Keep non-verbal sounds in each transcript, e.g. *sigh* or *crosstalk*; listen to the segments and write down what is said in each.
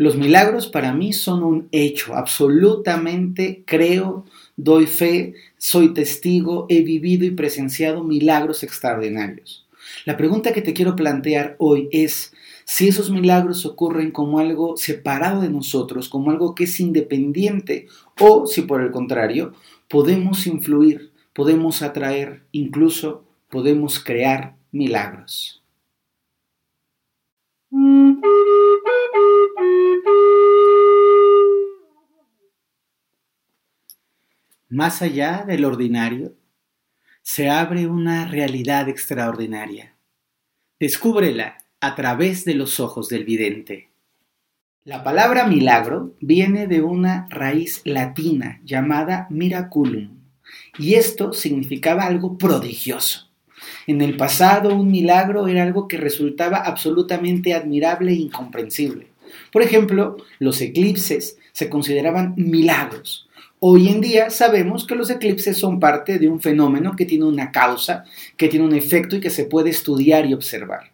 Los milagros para mí son un hecho, absolutamente creo, doy fe, soy testigo, he vivido y presenciado milagros extraordinarios. La pregunta que te quiero plantear hoy es si esos milagros ocurren como algo separado de nosotros, como algo que es independiente, o si por el contrario podemos influir, podemos atraer, incluso podemos crear milagros. Más allá del ordinario, se abre una realidad extraordinaria. Descúbrela a través de los ojos del vidente. La palabra milagro viene de una raíz latina llamada miraculum, y esto significaba algo prodigioso. En el pasado un milagro era algo que resultaba absolutamente admirable e incomprensible. Por ejemplo, los eclipses se consideraban milagros. Hoy en día sabemos que los eclipses son parte de un fenómeno que tiene una causa, que tiene un efecto y que se puede estudiar y observar.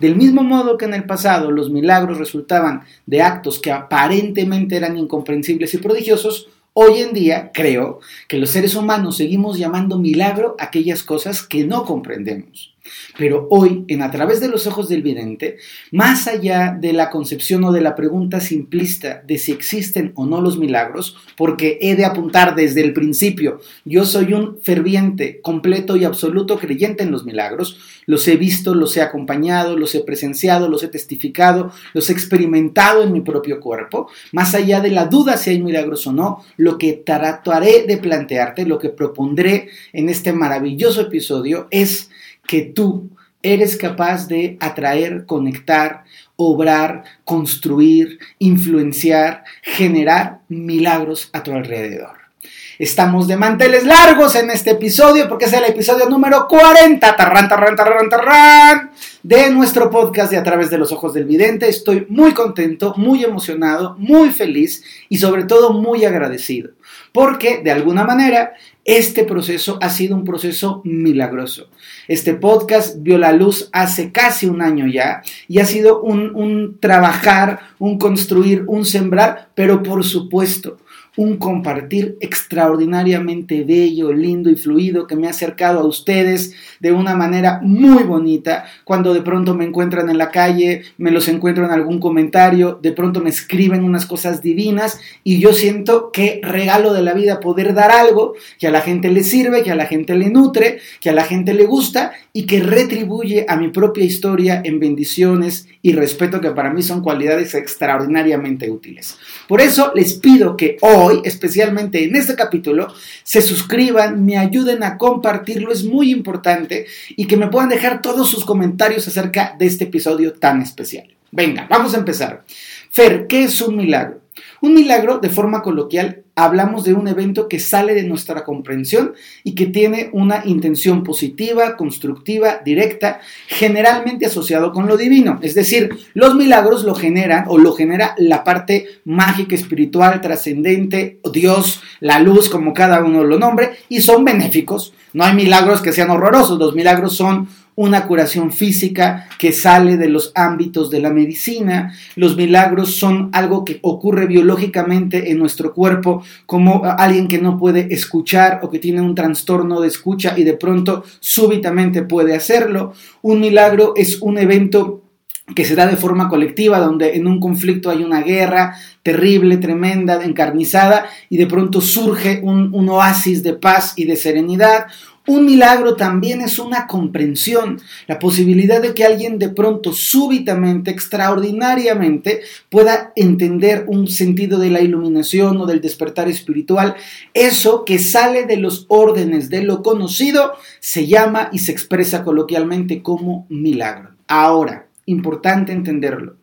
Del mismo modo que en el pasado los milagros resultaban de actos que aparentemente eran incomprensibles y prodigiosos, Hoy en día creo que los seres humanos seguimos llamando milagro aquellas cosas que no comprendemos. Pero hoy, en A través de los ojos del vidente, más allá de la concepción o de la pregunta simplista de si existen o no los milagros, porque he de apuntar desde el principio, yo soy un ferviente, completo y absoluto creyente en los milagros, los he visto, los he acompañado, los he presenciado, los he testificado, los he experimentado en mi propio cuerpo, más allá de la duda si hay milagros o no, lo que trataré de plantearte, lo que propondré en este maravilloso episodio es que tú eres capaz de atraer, conectar, obrar, construir, influenciar, generar milagros a tu alrededor. Estamos de manteles largos en este episodio porque es el episodio número 40 tarran, tarran, tarran, tarran, de nuestro podcast de A través de los ojos del vidente. Estoy muy contento, muy emocionado, muy feliz y sobre todo muy agradecido porque de alguna manera este proceso ha sido un proceso milagroso. Este podcast vio la luz hace casi un año ya y ha sido un, trabajar, un construir, un sembrar, pero por supuesto un compartir extraordinariamente bello, lindo y fluido que me ha acercado a ustedes de una manera muy bonita. Cuando de pronto me encuentran en la calle, me los encuentro en algún comentario, de pronto me escriben unas cosas divinas y yo siento que regalo de la vida poder dar algo que a la gente le sirve, que a la gente le nutre, que a la gente le gusta y que retribuye a mi propia historia en bendiciones y respeto que para mí son cualidades extraordinariamente útiles. Por eso les pido que hoy hoy, especialmente en este capítulo, se suscriban, me ayuden a compartirlo, es muy importante, y que me puedan dejar todos sus comentarios acerca de este episodio tan especial. Venga, vamos a empezar. Fer, ¿qué es un milagro? Un milagro, de forma coloquial, hablamos de un evento que sale de nuestra comprensión y que tiene una intención positiva, constructiva, directa, generalmente asociado con lo divino. Es decir, los milagros lo generan o lo genera la parte mágica, espiritual, trascendente, Dios, la luz, como cada uno lo nombre, y son benéficos. No hay milagros que sean horrorosos, los milagros son una curación física que sale de los ámbitos de la medicina. Los milagros son algo que ocurre biológicamente en nuestro cuerpo, como alguien que no puede escuchar o que tiene un trastorno de escucha y de pronto súbitamente puede hacerlo. Un milagro es un evento que se da de forma colectiva, donde en un conflicto hay una guerra terrible, tremenda, encarnizada, y de pronto surge un, oasis de paz y de serenidad, un milagro también es una comprensión, la posibilidad de que alguien de pronto, súbitamente, extraordinariamente, pueda entender un sentido de la iluminación o del despertar espiritual. Eso que sale de los órdenes de lo conocido se llama y se expresa coloquialmente como milagro. Ahora, importante entenderlo.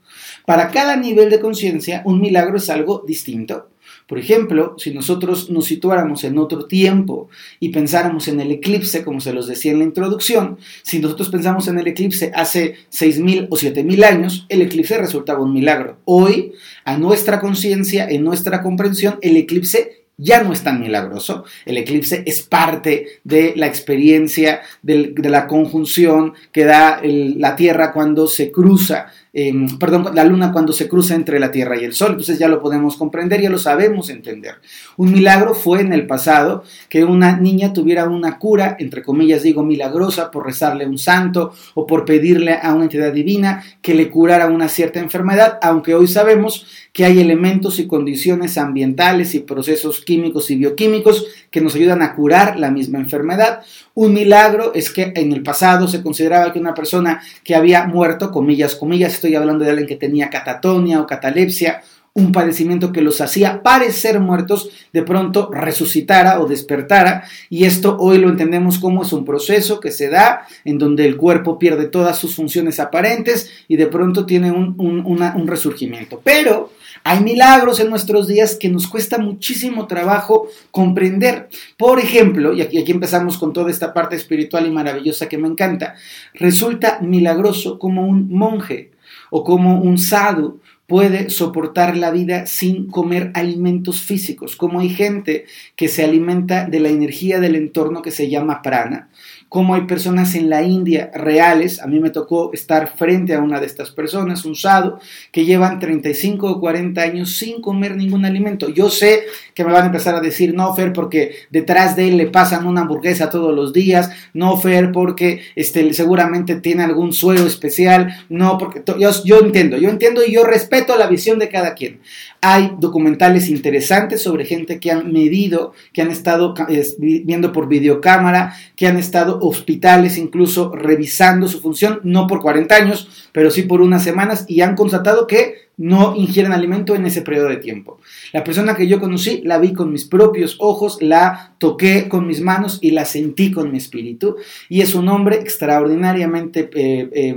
Para cada nivel de conciencia, un milagro es algo distinto. Por ejemplo, si nosotros nos situáramos en otro tiempo y pensáramos en el eclipse, como se los decía en la introducción, si nosotros pensamos en el eclipse hace 6.000 o 7.000 años, el eclipse resultaba un milagro. Hoy, a nuestra conciencia, en nuestra comprensión, el eclipse ya no es tan milagroso. El eclipse es parte de la experiencia de la conjunción que da la Tierra cuando se cruza Em, perdón, la luna cuando se cruza entre la Tierra y el Sol. Entonces ya lo podemos comprender, ya lo sabemos entender. Un milagro fue en el pasado que una niña tuviera una cura, entre comillas digo milagrosa, por rezarle a un santo o por pedirle a una entidad divina que le curara una cierta enfermedad, aunque hoy sabemos que hay elementos y condiciones ambientales y procesos químicos y bioquímicos que nos ayudan a curar la misma enfermedad. Un milagro es que en el pasado se consideraba que una persona que había muerto, comillas, comillas, estoy hablando de alguien que tenía catatonia o catalepsia, un padecimiento que los hacía parecer muertos, de pronto resucitara o despertara. Y esto hoy lo entendemos como es un proceso que se da en donde el cuerpo pierde todas sus funciones aparentes y de pronto tiene un, resurgimiento. Pero hay milagros en nuestros días que nos cuesta muchísimo trabajo comprender. Por ejemplo, y aquí empezamos con toda esta parte espiritual y maravillosa que me encanta, resulta milagroso como un monje o como un sadhu puede soportar la vida sin comer alimentos físicos, como hay gente que se alimenta de la energía del entorno que se llama prana, como hay personas en la India reales, a mí me tocó estar frente a una de estas personas, un sado, que llevan 35 o 40 años sin comer ningún alimento. Yo sé que me van a empezar a decir, no, Fer, porque detrás de él le pasan una hamburguesa todos los días, no, Fer, porque este, seguramente tiene algún suelo especial, no, porque yo, yo entiendo, yo entiendo y yo respeto la visión de cada quien. Hay documentales interesantes sobre gente que han medido, que han estado viendo por videocámara, que han estado hospitales incluso revisando su función, no por 40 años, pero sí por unas semanas y han constatado que no ingieren alimento en ese periodo de tiempo. La persona que yo conocí la vi con mis propios ojos, la toqué con mis manos y la sentí con mi espíritu y es un hombre extraordinariamente eh, eh,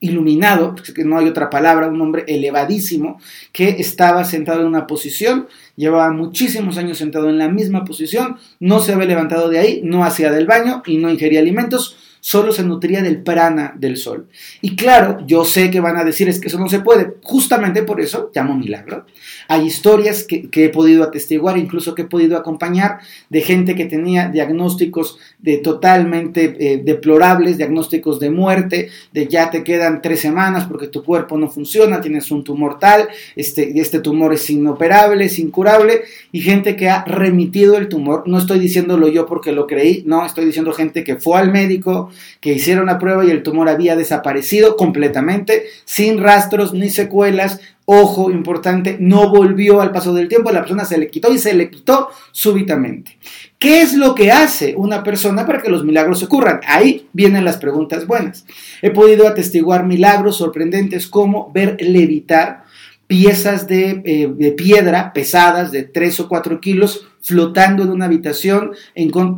iluminado, que no hay otra palabra, un hombre elevadísimo, que estaba sentado en una posición, llevaba muchísimos años sentado en la misma posición, no se había levantado de ahí, no hacía del baño y no ingería alimentos, solo se nutría del prana del sol. Y claro, yo sé que van a decir es que eso no se puede, justamente por eso llamo milagro. Hay historias que, he podido atestiguar, incluso que he podido acompañar, de gente que tenía diagnósticos de totalmente eh, deplorables, diagnósticos de muerte, de ya te quedan tres semanas porque tu cuerpo no funciona, tienes un tumor tal, este, este tumor es inoperable, es incurable, y gente que ha remitido el tumor. No estoy diciéndolo yo porque lo creí, no, estoy diciendo gente que fue al médico, que hicieron la prueba y el tumor había desaparecido completamente, sin rastros ni secuelas. Ojo importante, no volvió al paso del tiempo, la persona se le quitó y se le quitó súbitamente. ¿Qué es lo que hace una persona para que los milagros ocurran? Ahí vienen las preguntas buenas. He podido atestiguar milagros sorprendentes como ver levitar piezas de, eh, piedra pesadas de 3 o 4 kilos flotando en una habitación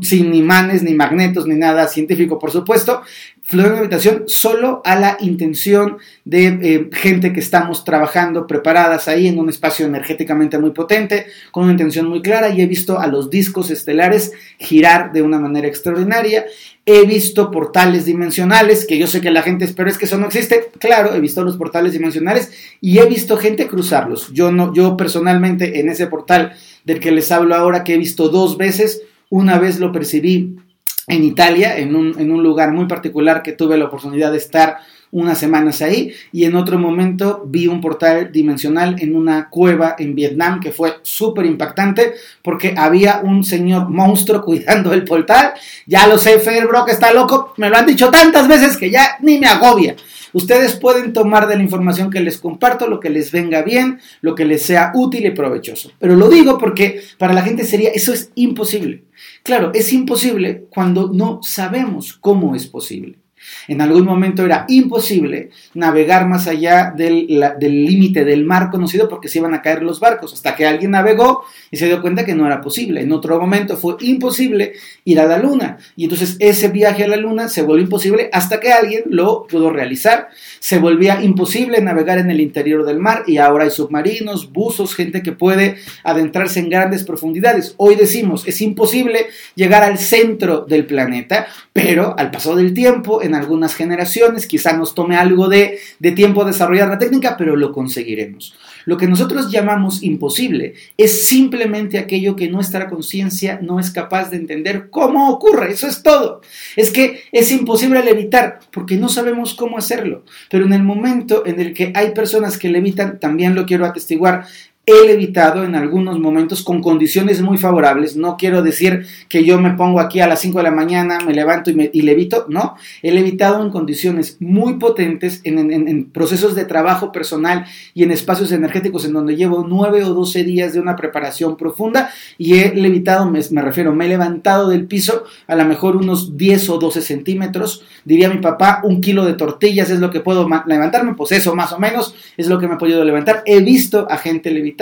sin imanes, ni magnetos, ni nada científico, por supuesto, flotando en una habitación solo a la intención de eh, gente que estamos trabajando preparadas ahí en un espacio energéticamente muy potente, con una intención muy clara, y he visto a los discos estelares girar de una manera extraordinaria. He visto portales dimensionales, que yo sé que la gente espera es que eso no existe. Claro, he visto los portales dimensionales y he visto gente cruzarlos. Yo no, yo personalmente en ese portal del que les hablo ahora, que he visto dos veces. Una vez lo percibí en Italia, en un, lugar muy particular que tuve la oportunidad de estar unas semanas ahí y en otro momento vi un portal dimensional en una cueva en Vietnam que fue súper impactante porque había un señor monstruo *laughs* cuidando el portal. Ya lo sé, Federbrock está loco, me lo han dicho tantas veces que ya ni me agobia. Ustedes pueden tomar de la información que les comparto lo que les venga bien, lo que les sea útil y provechoso. Pero lo digo porque para la gente sería, eso es imposible. Claro, es imposible cuando no sabemos cómo es posible. En algún momento era imposible navegar más allá del límite del mar conocido porque se iban a caer los barcos, hasta que alguien navegó y se dio cuenta que no era posible. En otro momento fue imposible ir a la luna y entonces ese viaje a la luna se volvió imposible hasta que alguien lo pudo realizar. Se volvía imposible navegar en el interior del mar y ahora hay submarinos, buzos, gente que puede adentrarse en grandes profundidades. Hoy decimos, es imposible llegar al centro del planeta, pero al paso del tiempo, algunas generaciones, quizá nos tome algo de, de tiempo desarrollar la técnica, pero lo conseguiremos. Lo que nosotros llamamos imposible es simplemente aquello que nuestra conciencia no es capaz de entender cómo ocurre. Eso es todo. Es que es imposible levitar porque no sabemos cómo hacerlo. Pero en el momento en el que hay personas que levitan, también lo quiero atestiguar, he levitado en algunos momentos con condiciones muy favorables. No quiero decir que yo me pongo aquí a las 5 de la mañana, me levanto y, levito, no. He levitado en condiciones muy potentes, en, en, en, procesos de trabajo personal y en espacios energéticos en donde llevo 9 o 12 días de una preparación profunda y he levitado, me, me refiero, me he levantado del piso a lo mejor unos 10 o 12 centímetros. Diría mi papá, un kilo de tortillas es lo que puedo levantarme, pues eso más o menos es lo que me he podido levantar. He visto a gente levitar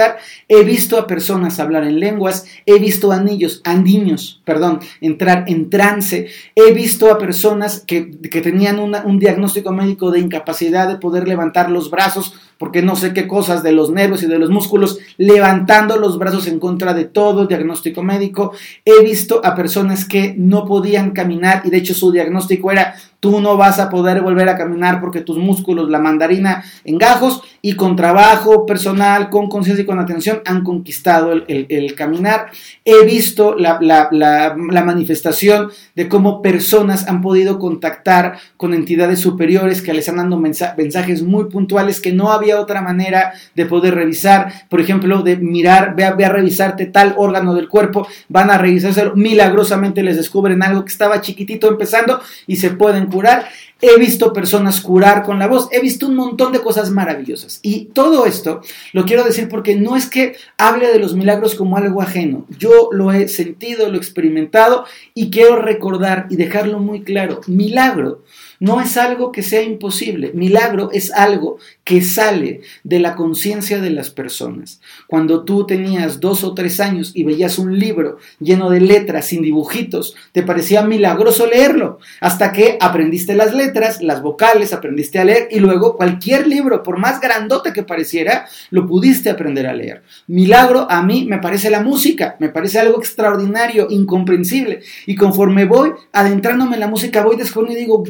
he visto a personas hablar en lenguas, he visto a niños, a niños, perdón, entrar en trance, he visto a personas que, que tenían un diagnóstico médico de incapacidad de poder levantar los brazos porque no sé qué cosas de los nervios y de los músculos, levantando los brazos en contra de todo diagnóstico médico. He visto a personas que no podían caminar y de hecho su diagnóstico era tú no vas a poder volver a caminar porque tus músculos, la mandarina en gajos y con trabajo personal, con conciencia y con atención han conquistado el, caminar. He visto la, la manifestación de cómo personas han podido contactar con entidades superiores que les han dado mensajes muy puntuales que no había otra manera de poder revisar, por ejemplo, de mirar, ve a, ve a revisarte tal órgano del cuerpo, van a revisárselo, milagrosamente les descubren algo que estaba chiquitito empezando y se pueden curar. He visto personas curar con la voz, he visto un montón de cosas maravillosas. Y todo esto lo quiero decir porque no es que hable de los milagros como algo ajeno. Yo lo he sentido, lo he experimentado y quiero recordar y dejarlo muy claro. Milagro no es algo que sea imposible. Milagro es algo que sale de la conciencia de las personas. Cuando tú tenías dos o tres años y veías un libro lleno de letras sin dibujitos, te parecía milagroso leerlo, hasta que aprendiste las letras, las vocales, aprendiste a leer y luego cualquier libro, por más grandote que pareciera, lo pudiste aprender a leer. Milagro a mí me parece la música, me parece algo extraordinario, incomprensible. Y conforme voy adentrándome en la música, voy descubriendo y digo,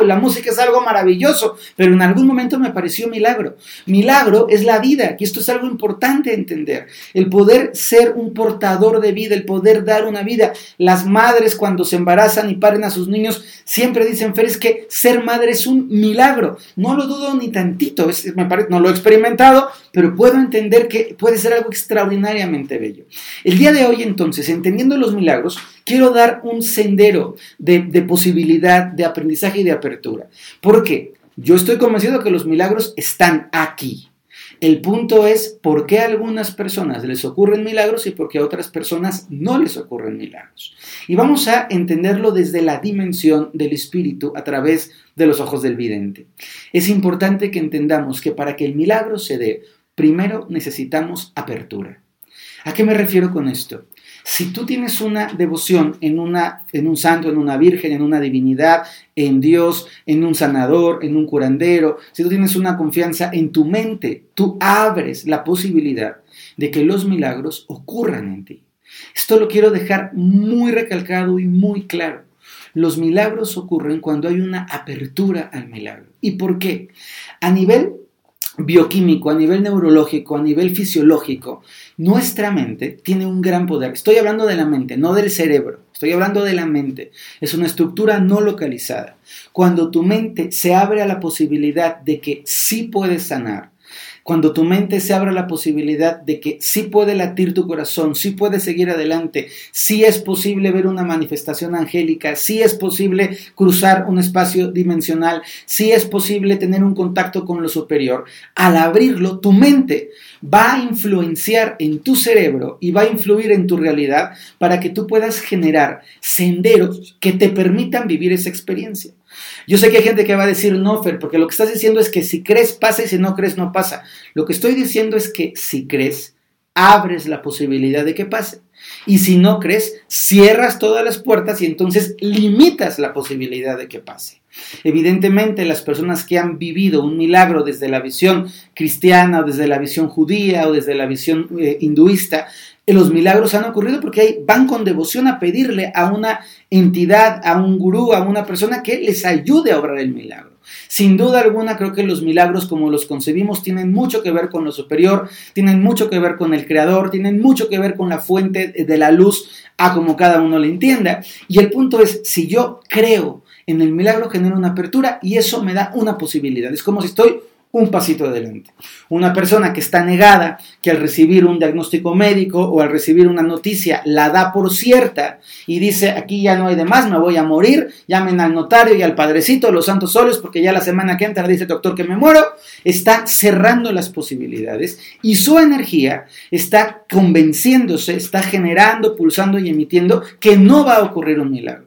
la música es algo maravilloso, pero en algún momento me pareció milagro milagro. Es la vida, que esto es algo importante entender. El poder ser un portador de vida, el poder dar una vida. Las madres cuando se embarazan y paren a sus niños siempre dicen, Fer, es que ser madre es un milagro. No lo dudo ni tantito, es, me parece, no lo he experimentado, pero puedo entender que puede ser algo extraordinariamente bello. El día de hoy entonces, entendiendo los milagros, quiero dar un sendero de, de posibilidad, de aprendizaje y de apertura. ¿Por qué? Yo estoy convencido que los milagros están aquí. El punto es por qué a algunas personas les ocurren milagros y por qué a otras personas no les ocurren milagros. Y vamos a entenderlo desde la dimensión del espíritu a través de los ojos del vidente. Es importante que entendamos que para que el milagro se dé, primero necesitamos apertura. ¿A qué me refiero con esto? Si tú tienes una devoción en, una, en un santo, en una virgen, en una divinidad, en Dios, en un sanador, en un curandero, si tú tienes una confianza en tu mente, tú abres la posibilidad de que los milagros ocurran en ti. Esto lo quiero dejar muy recalcado y muy claro. Los milagros ocurren cuando hay una apertura al milagro. ¿Y por qué? A nivel bioquímico, a nivel neurológico, a nivel fisiológico, nuestra mente tiene un gran poder. Estoy hablando de la mente, no del cerebro. Estoy hablando de la mente. Es una estructura no localizada. Cuando tu mente se abre a la posibilidad de que sí puedes sanar, cuando tu mente se abra la posibilidad de que sí puede latir tu corazón, sí puede seguir adelante, sí es posible ver una manifestación angélica, sí es posible cruzar un espacio dimensional, sí es posible tener un contacto con lo superior, al abrirlo, tu mente va a influenciar en tu cerebro y va a influir en tu realidad para que tú puedas generar senderos que te permitan vivir esa experiencia. Yo sé que hay gente que va a decir no, Fer, porque lo que estás diciendo es que si crees pasa y si no crees no pasa. Lo que estoy diciendo es que si crees, abres la posibilidad de que pase. Y si no crees, cierras todas las puertas y entonces limitas la posibilidad de que pase. Evidentemente, las personas que han vivido un milagro desde la visión cristiana o desde la visión judía o desde la visión eh, hinduista los milagros han ocurrido porque van con devoción a pedirle a una entidad, a un gurú, a una persona que les ayude a obrar el milagro. Sin duda alguna, creo que los milagros como los concebimos tienen mucho que ver con lo superior, tienen mucho que ver con el Creador, tienen mucho que ver con la fuente de la luz, a como cada uno le entienda. Y el punto es, si yo creo en el milagro, genera una apertura y eso me da una posibilidad. Es como si estoy un pasito adelante. Una persona que está negada, que al recibir un diagnóstico médico o al recibir una noticia la da por cierta y dice, aquí ya no hay de más, me voy a morir, llamen al notario y al padrecito, los santos solos, porque ya la semana que entra dice doctor que me muero, está cerrando las posibilidades y su energía está convenciéndose, está generando, pulsando y emitiendo que no va a ocurrir un milagro.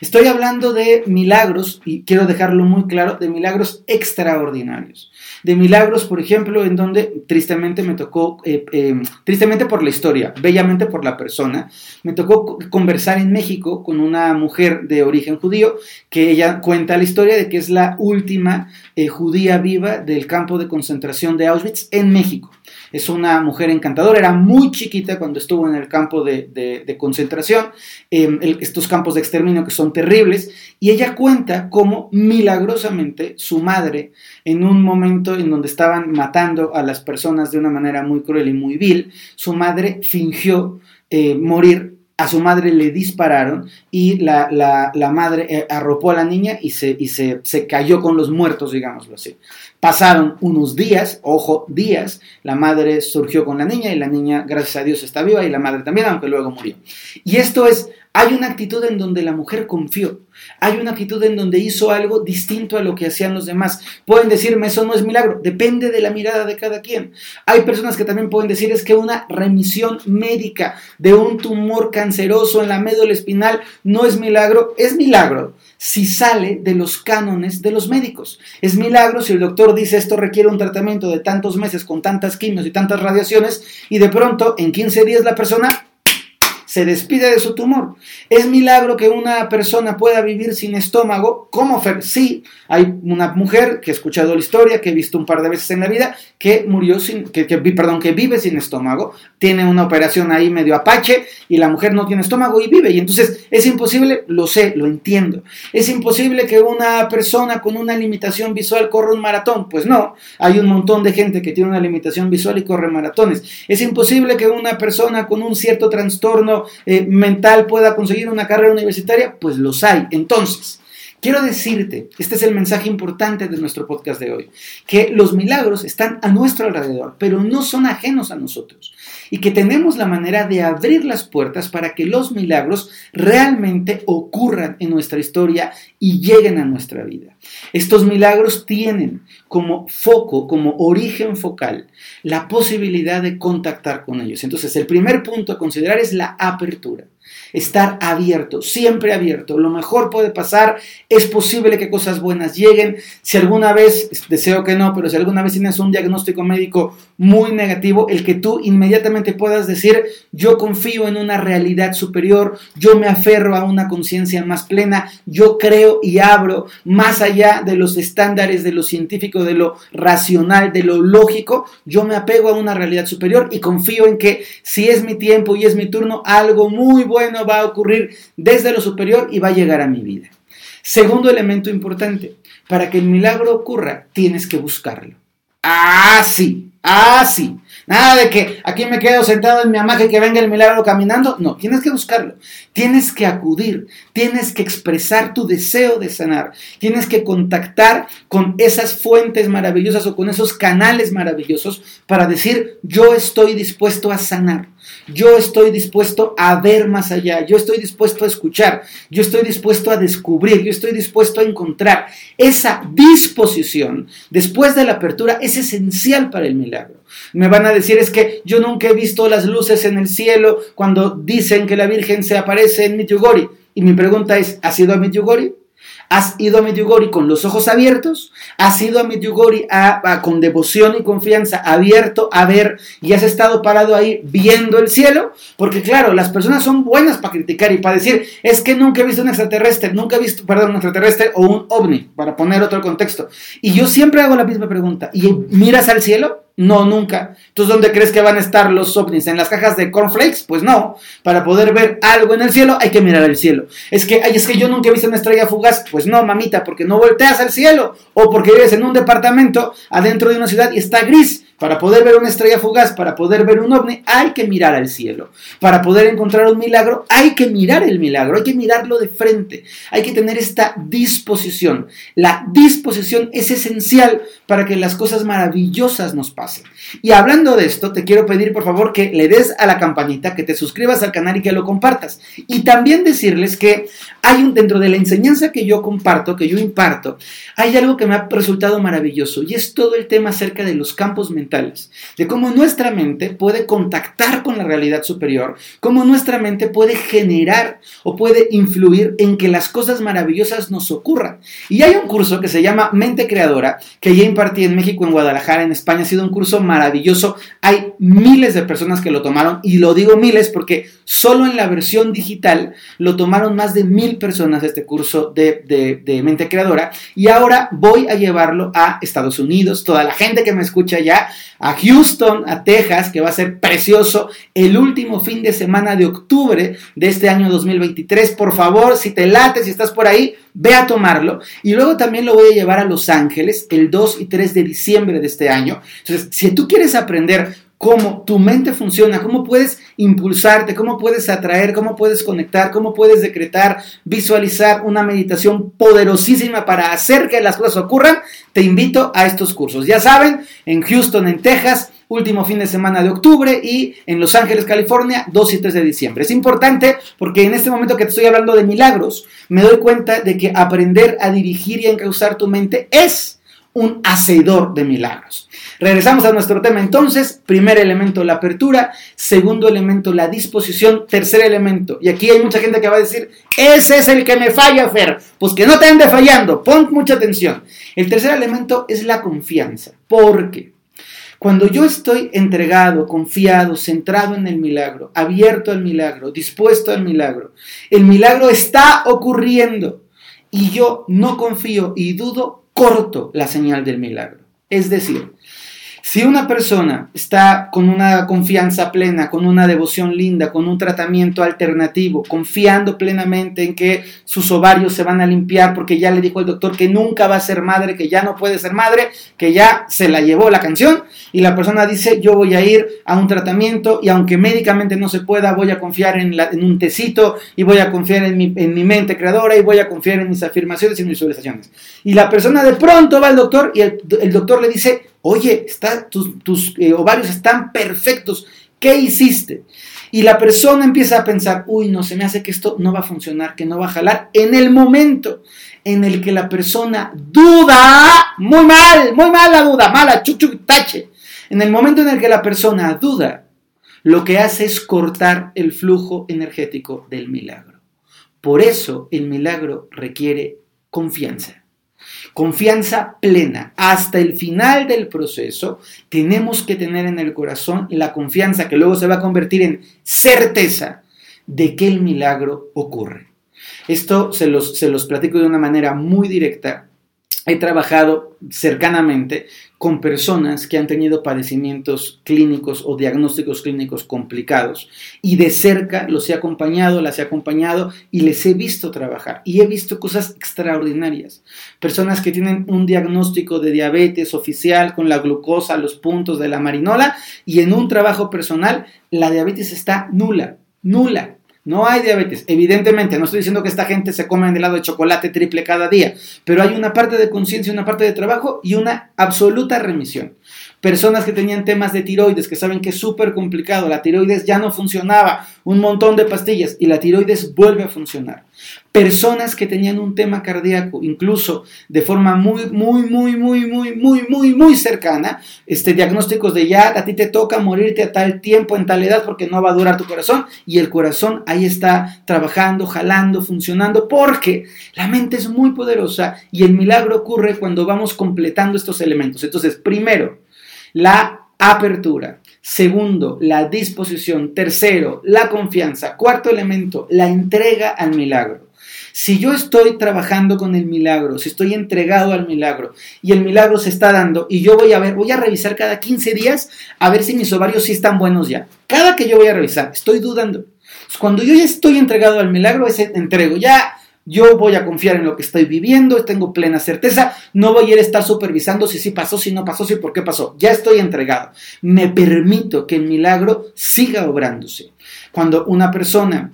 Estoy hablando de milagros, y quiero dejarlo muy claro, de milagros extraordinarios de milagros, por ejemplo, en donde tristemente me tocó, eh, eh, tristemente por la historia, bellamente por la persona, me tocó conversar en México con una mujer de origen judío, que ella cuenta la historia de que es la última eh, judía viva del campo de concentración de Auschwitz en México. Es una mujer encantadora, era muy chiquita cuando estuvo en el campo de, concentración, em, estos campos de exterminio que son terribles, y ella cuenta cómo milagrosamente su madre, en un momento en donde estaban matando a las personas de una manera muy cruel y muy vil, su madre fingió eh, morir a su madre le dispararon y la, madre eh, arropó a la niña y, se, y se, se, cayó con los muertos, digámoslo así. Pasaron unos días, ojo, días, la madre surgió con la niña y la niña, gracias a Dios, está viva y la madre también, aunque luego murió. Y esto es, hay una actitud en donde la mujer confió, hay una actitud en donde hizo algo distinto a lo que hacían los demás. Pueden decirme, eso no es milagro, depende de la mirada de cada quien. Hay personas que también pueden decir es que una remisión médica de un tumor canceroso en la médula espinal no es milagro, es milagro si sale de los cánones de los médicos. Es milagro si el doctor dice esto requiere un tratamiento de tantos meses con tantas quimios y tantas radiaciones y de pronto en 15 días la persona se despide de su tumor. ¿Es milagro que una persona pueda vivir sin estómago? ¿Cómo? Sí, hay una mujer que he escuchado la historia, que he visto un par de veces en la vida, que murió sin, que, perdón, que vive sin estómago, tiene una operación ahí medio apache y la mujer no tiene estómago y vive. Y entonces es imposible, lo sé, lo entiendo. Es imposible que una persona con una limitación visual corra un maratón. Pues no, hay un montón de gente que tiene una limitación visual y corre maratones. Es imposible que una persona con un cierto trastorno eh, mental pueda conseguir una carrera universitaria, pues los hay. Entonces, quiero decirte, este es el mensaje importante de nuestro podcast de hoy, que los milagros están a nuestro alrededor, pero no son ajenos a nosotros y que tenemos la manera de abrir las puertas para que los milagros realmente ocurran en nuestra historia y lleguen a nuestra vida. Estos milagros tienen como foco, como origen focal, la posibilidad de contactar con ellos. Entonces, el primer punto a considerar es la apertura estar abierto, siempre abierto. Lo mejor puede pasar, es posible que cosas buenas lleguen. Si alguna vez, deseo que no, pero si alguna vez tienes un diagnóstico médico muy negativo, el que tú inmediatamente puedas decir, yo confío en una realidad superior, yo me aferro a una conciencia más plena, yo creo y abro más allá de los estándares de lo científico, de lo racional, de lo lógico, yo me apego a una realidad superior y confío en que si es mi tiempo y es mi turno, algo muy bueno va a ocurrir desde lo superior y va a llegar a mi vida. Segundo elemento importante, para que el milagro ocurra, tienes que buscarlo. Ah, sí, ah, sí. Nada de que aquí me quedo sentado en mi hamaca y que venga el milagro caminando. No, tienes que buscarlo. Tienes que acudir. Tienes que expresar tu deseo de sanar. Tienes que contactar con esas fuentes maravillosas o con esos canales maravillosos para decir, yo estoy dispuesto a sanar. Yo estoy dispuesto a ver más allá, yo estoy dispuesto a escuchar, yo estoy dispuesto a descubrir, yo estoy dispuesto a encontrar. Esa disposición después de la apertura es esencial para el milagro. Me van a decir es que yo nunca he visto las luces en el cielo cuando dicen que la Virgen se aparece en Mityugori. Y mi pregunta es, ¿has ido a Mityugori? ¿Has ido a Medjugorje con los ojos abiertos? ¿Has ido a Medjugorje con devoción y confianza abierto a ver y has estado parado ahí viendo el cielo? Porque claro, las personas son buenas para criticar y para decir, es que nunca he visto un extraterrestre, nunca he visto, perdón, un extraterrestre o un ovni, para poner otro contexto. Y yo siempre hago la misma pregunta, ¿y miras al cielo? No, nunca. Entonces, ¿dónde crees que van a estar los ovnis? ¿En las cajas de cornflakes? Pues no. Para poder ver algo en el cielo hay que mirar al cielo. Es que, ay, es que yo nunca he visto una estrella fugaz. Pues no, mamita, porque no volteas al cielo. O porque vives en un departamento adentro de una ciudad y está gris. Para poder ver una estrella fugaz, para poder ver un ovni, hay que mirar al cielo. Para poder encontrar un milagro, hay que mirar el milagro, hay que mirarlo de frente. Hay que tener esta disposición. La disposición es esencial para que las cosas maravillosas nos pasen. Y hablando de esto, te quiero pedir por favor que le des a la campanita, que te suscribas al canal y que lo compartas. Y también decirles que hay un dentro de la enseñanza que yo comparto, que yo imparto, hay algo que me ha resultado maravilloso y es todo el tema acerca de los campos mentales de cómo nuestra mente puede contactar con la realidad superior, cómo nuestra mente puede generar o puede influir en que las cosas maravillosas nos ocurran. Y hay un curso que se llama Mente Creadora, que ya impartí en México, en Guadalajara, en España, ha sido un curso maravilloso. Hay miles de personas que lo tomaron y lo digo miles porque solo en la versión digital lo tomaron más de mil personas este curso de, de, de Mente Creadora y ahora voy a llevarlo a Estados Unidos. Toda la gente que me escucha ya a Houston, a Texas, que va a ser precioso el último fin de semana de octubre de este año 2023. Por favor, si te late, si estás por ahí, ve a tomarlo. Y luego también lo voy a llevar a Los Ángeles el 2 y 3 de diciembre de este año. Entonces, si tú quieres aprender cómo tu mente funciona, cómo puedes impulsarte, cómo puedes atraer, cómo puedes conectar, cómo puedes decretar, visualizar una meditación poderosísima para hacer que las cosas ocurran, te invito a estos cursos. Ya saben, en Houston, en Texas, último fin de semana de octubre y en Los Ángeles, California, 2 y 3 de diciembre. Es importante porque en este momento que te estoy hablando de milagros, me doy cuenta de que aprender a dirigir y a encauzar tu mente es un hacedor de milagros. Regresamos a nuestro tema entonces. Primer elemento, la apertura. Segundo elemento, la disposición. Tercer elemento. Y aquí hay mucha gente que va a decir, ese es el que me falla, Fer. Pues que no te ande fallando. Pon mucha atención. El tercer elemento es la confianza. Porque cuando yo estoy entregado, confiado, centrado en el milagro, abierto al milagro, dispuesto al milagro, el milagro está ocurriendo y yo no confío y dudo, corto la señal del milagro. Es decir, si una persona está con una confianza plena, con una devoción linda, con un tratamiento alternativo, confiando plenamente en que sus ovarios se van a limpiar porque ya le dijo el doctor que nunca va a ser madre, que ya no puede ser madre, que ya se la llevó la canción, y la persona dice yo voy a ir a un tratamiento y aunque médicamente no se pueda, voy a confiar en, un tecito y voy a confiar en mi, mente creadora y voy a confiar en mis afirmaciones y mis visualizaciones. Y la persona de pronto va al doctor y el doctor le dice, Oye, tus, eh, ovarios están perfectos. ¿Qué hiciste? Y la persona empieza a pensar, uy, no, se me hace que esto no va a funcionar, que no va a jalar. En el momento en el que la persona duda, muy mal, muy mala duda, mala, chuchu, tache. En el momento en el que la persona duda, lo que hace es cortar el flujo energético del milagro. Por eso el milagro requiere confianza confianza plena. Hasta el final del proceso tenemos que tener en el corazón la confianza que luego se va a convertir en certeza de que el milagro ocurre. Esto se los, se los platico de una manera muy directa he trabajado cercanamente con personas que han tenido padecimientos clínicos o diagnósticos clínicos complicados y de cerca los he acompañado, las he acompañado y les he visto trabajar y he visto cosas extraordinarias. Personas que tienen un diagnóstico de diabetes oficial con la glucosa, los puntos de la marinola y en un trabajo personal la diabetes está nula, nula. No hay diabetes. Evidentemente, no estoy diciendo que esta gente se come helado de chocolate triple cada día, pero hay una parte de conciencia, una parte de trabajo y una absoluta remisión. Personas que tenían temas de tiroides, que saben que es súper complicado, la tiroides ya no funcionaba, un montón de pastillas y la tiroides vuelve a funcionar. Personas que tenían un tema cardíaco, incluso de forma muy, muy, muy, muy, muy, muy, muy, muy cercana, este, diagnósticos de ya a ti te toca morirte a tal tiempo, en tal edad, porque no va a durar tu corazón, y el corazón ahí está trabajando, jalando, funcionando, porque la mente es muy poderosa y el milagro ocurre cuando vamos completando estos elementos. Entonces, primero, la apertura. Segundo, la disposición. Tercero, la confianza. Cuarto elemento, la entrega al milagro. Si yo estoy trabajando con el milagro, si estoy entregado al milagro y el milagro se está dando y yo voy a ver, voy a revisar cada 15 días a ver si mis ovarios sí están buenos ya. Cada que yo voy a revisar, estoy dudando. Cuando yo ya estoy entregado al milagro, ese entrego, ya yo voy a confiar en lo que estoy viviendo, tengo plena certeza, no voy a estar supervisando si sí pasó, si no pasó, si por qué pasó. Ya estoy entregado. Me permito que el milagro siga obrándose. Cuando una persona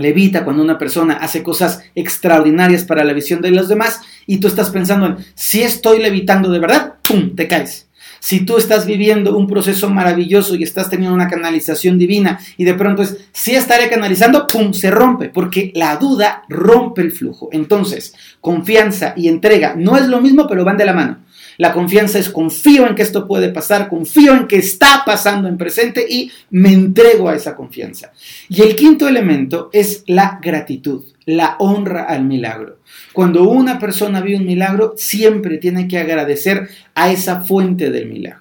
levita, cuando una persona hace cosas extraordinarias para la visión de los demás y tú estás pensando en si estoy levitando de verdad, ¡pum! te caes. Si tú estás viviendo un proceso maravilloso y estás teniendo una canalización divina y de pronto es, si estaré canalizando, ¡pum!, se rompe, porque la duda rompe el flujo. Entonces, confianza y entrega no es lo mismo, pero van de la mano. La confianza es confío en que esto puede pasar, confío en que está pasando en presente y me entrego a esa confianza. Y el quinto elemento es la gratitud, la honra al milagro. Cuando una persona vive un milagro, siempre tiene que agradecer a esa fuente del milagro.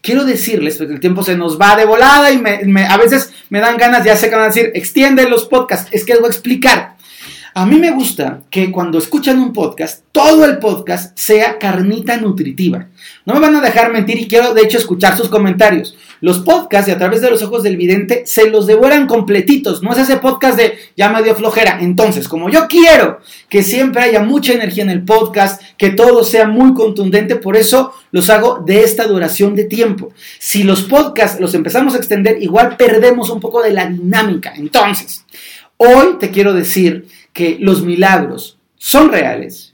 Quiero decirles, porque el tiempo se nos va de volada y a veces me dan ganas, ya sé que van a decir, extiende los podcasts, es que les voy a explicar. A mí me gusta que cuando escuchan un podcast, todo el podcast sea carnita nutritiva. No me van a dejar mentir y quiero de hecho escuchar sus comentarios. Los podcasts a través de los ojos del vidente se los devoran completitos. No es ese podcast de ya me dio flojera. Entonces, como yo quiero que siempre haya mucha energía en el podcast, que todo sea muy contundente, por eso los hago de esta duración de tiempo. Si los podcasts los empezamos a extender, igual perdemos un poco de la dinámica. Entonces, hoy te quiero decir que los milagros son reales,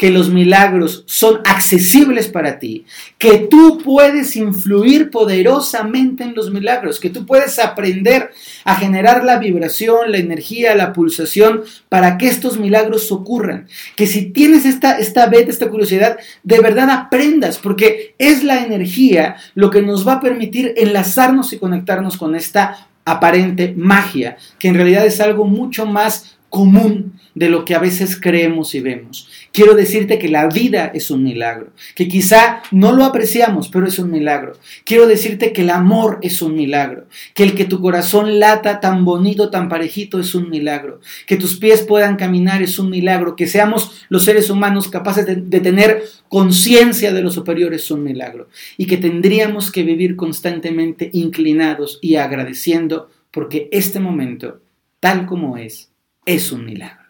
que los milagros son accesibles para ti, que tú puedes influir poderosamente en los milagros, que tú puedes aprender a generar la vibración, la energía, la pulsación para que estos milagros ocurran. Que si tienes esta, esta beta, esta curiosidad, de verdad aprendas, porque es la energía lo que nos va a permitir enlazarnos y conectarnos con esta aparente magia, que en realidad es algo mucho más común de lo que a veces creemos y vemos. Quiero decirte que la vida es un milagro, que quizá no lo apreciamos, pero es un milagro. Quiero decirte que el amor es un milagro, que el que tu corazón lata tan bonito, tan parejito es un milagro, que tus pies puedan caminar es un milagro, que seamos los seres humanos capaces de, tener conciencia de lo superior es un milagro y que tendríamos que vivir constantemente inclinados y agradeciendo porque este momento, tal como es, es un milagro.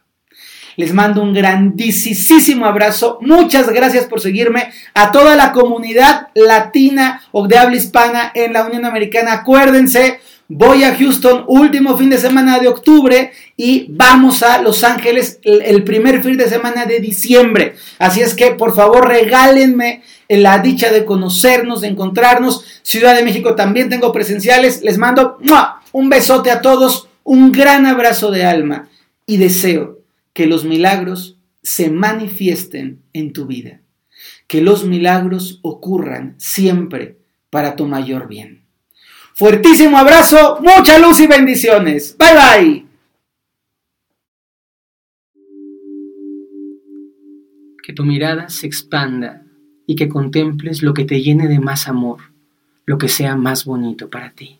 Les mando un grandísimo abrazo. Muchas gracias por seguirme. A toda la comunidad latina o de habla hispana en la Unión Americana. Acuérdense, voy a Houston último fin de semana de octubre y vamos a Los Ángeles el primer fin de semana de diciembre. Así es que por favor regálenme la dicha de conocernos, de encontrarnos. Ciudad de México también tengo presenciales. Les mando un besote a todos, un gran abrazo de alma y deseo que los milagros se manifiesten en tu vida, que los milagros ocurran siempre para tu mayor bien. Fuertísimo abrazo, mucha luz y bendiciones. Bye bye. Que tu mirada se expanda y que contemples lo que te llene de más amor, lo que sea más bonito para ti.